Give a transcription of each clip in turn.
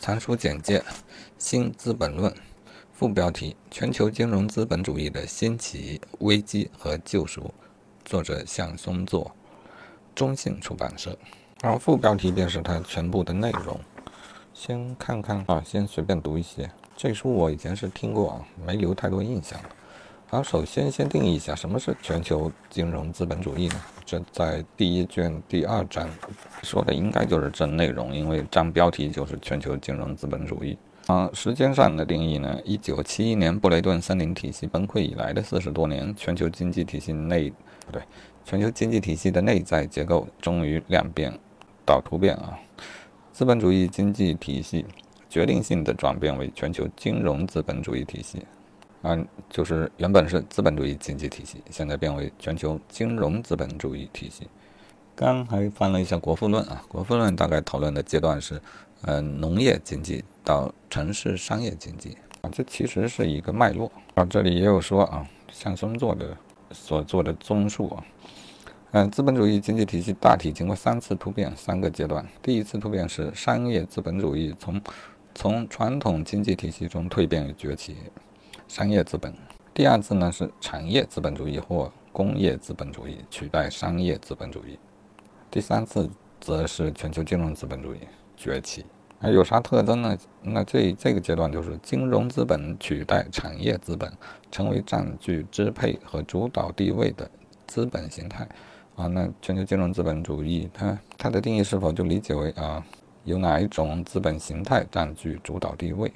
藏书简介：新资本论。副标题：全球金融资本主义的兴起、危机和救赎。作者：向松作，中信出版社。然后副标题便是它全部的内容。先看看啊，先随便读一些。这书我以前是听过啊，没留太多印象。好，首先先定义一下什么是全球金融资本主义呢？这在第一卷第二章说的应该就是这内容，因为章标题就是全球金融资本主义。啊，时间上的定义呢？一九七一年布雷顿森林体系崩溃以来的四十多年，全球经济体系内不对，全球经济体系的内在结构终于量变到突变啊！资本主义经济体系决定性的转变为全球金融资本主义体系。嗯，就是原本是资本主义经济体系，现在变为全球金融资本主义体系。刚还翻了一下《国富论》啊，《国富论》大概讨论的阶段是，呃，农业经济到城市商业经济啊，这其实是一个脉络啊。这里也有说啊，向松做的所做的综述啊，嗯，资本主义经济体系大体经过三次突变，三个阶段。第一次突变是商业资本主义从从传统经济体系中蜕变崛起。商业资本，第二次呢是产业资本主义或工业资本主义取代商业资本主义，第三次则是全球金融资本主义崛起。那有啥特征呢？那这这个阶段就是金融资本取代产业资本，成为占据支配和主导地位的资本形态。啊，那全球金融资本主义它它的定义是否就理解为啊，有哪一种资本形态占据主导地位？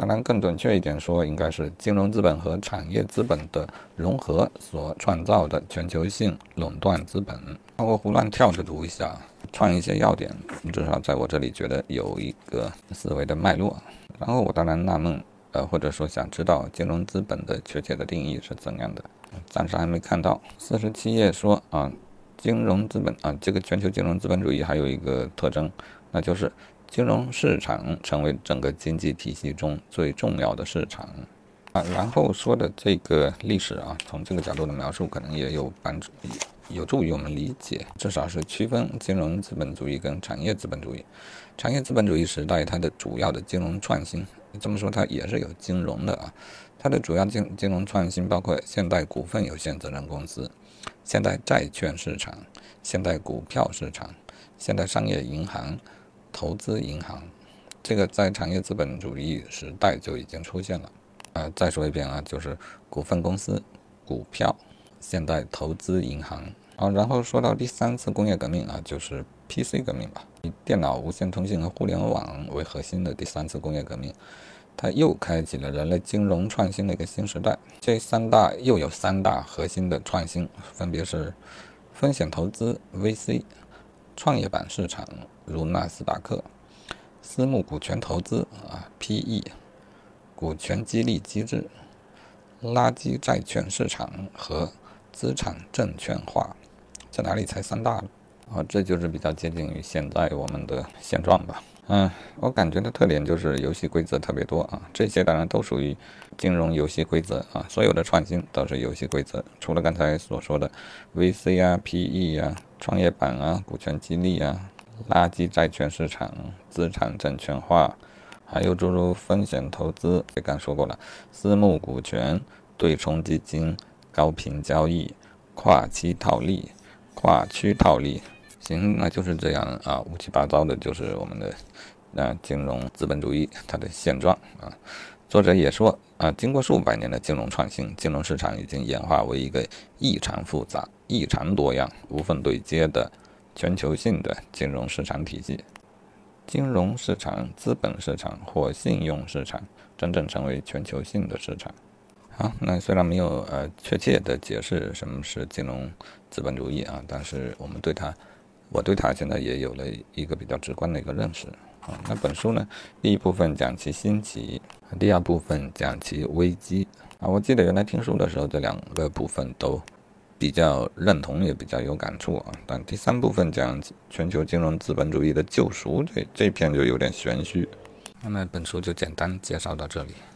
当然，更准确一点说，应该是金融资本和产业资本的融合所创造的全球性垄断资本。我胡乱跳着读一下，串一些要点，至少在我这里觉得有一个思维的脉络。然后我当然纳闷，呃，或者说想知道金融资本的确切的定义是怎样的，暂时还没看到。四十七页说啊，金融资本啊，这个全球金融资本主义还有一个特征，那就是。金融市场成为整个经济体系中最重要的市场啊，然后说的这个历史啊，从这个角度的描述，可能也有帮助，有助于我们理解，至少是区分金融资本主义跟产业资本主义。产业资本主义时代，它的主要的金融创新，这么说它也是有金融的啊，它的主要金金融创新包括现代股份有限责任公司、现代债券市场、现代股票市场、现代商业银行。投资银行，这个在产业资本主义时代就已经出现了。呃，再说一遍啊，就是股份公司、股票、现代投资银行。啊，然后说到第三次工业革命啊，就是 PC 革命吧，以电脑、无线通信和互联网为核心的第三次工业革命，它又开启了人类金融创新的一个新时代。这三大又有三大核心的创新，分别是风险投资 VC。创业板市场如纳斯达克，私募股权投资啊 PE，股权激励机制，垃圾债券市场和资产证券化，在哪里才三大啊？这就是比较接近于现在我们的现状吧。嗯，我感觉的特点就是游戏规则特别多啊，这些当然都属于金融游戏规则啊，所有的创新都是游戏规则，除了刚才所说的 VC 啊、PE 啊、创业板啊、股权激励啊、垃圾债券市场、资产证券化，还有诸如风险投资，也刚说过了，私募股权、对冲基金、高频交易、跨期套利、跨区套利。行，那就是这样啊，乌七八糟的，就是我们的啊金融资本主义它的现状啊。作者也说啊，经过数百年的金融创新，金融市场已经演化为一个异常复杂、异常多样、无缝对接的全球性的金融市场体系。金融市场、资本市场或信用市场真正成为全球性的市场。好，那虽然没有呃确切的解释什么是金融资本主义啊，但是我们对它。我对它现在也有了一个比较直观的一个认识啊。那本书呢，第一部分讲其兴起，第二部分讲其危机啊。我记得原来听书的时候，这两个部分都比较认同，也比较有感触啊。但第三部分讲全球金融资本主义的救赎，这这篇就有点玄虚。那么本书就简单介绍到这里。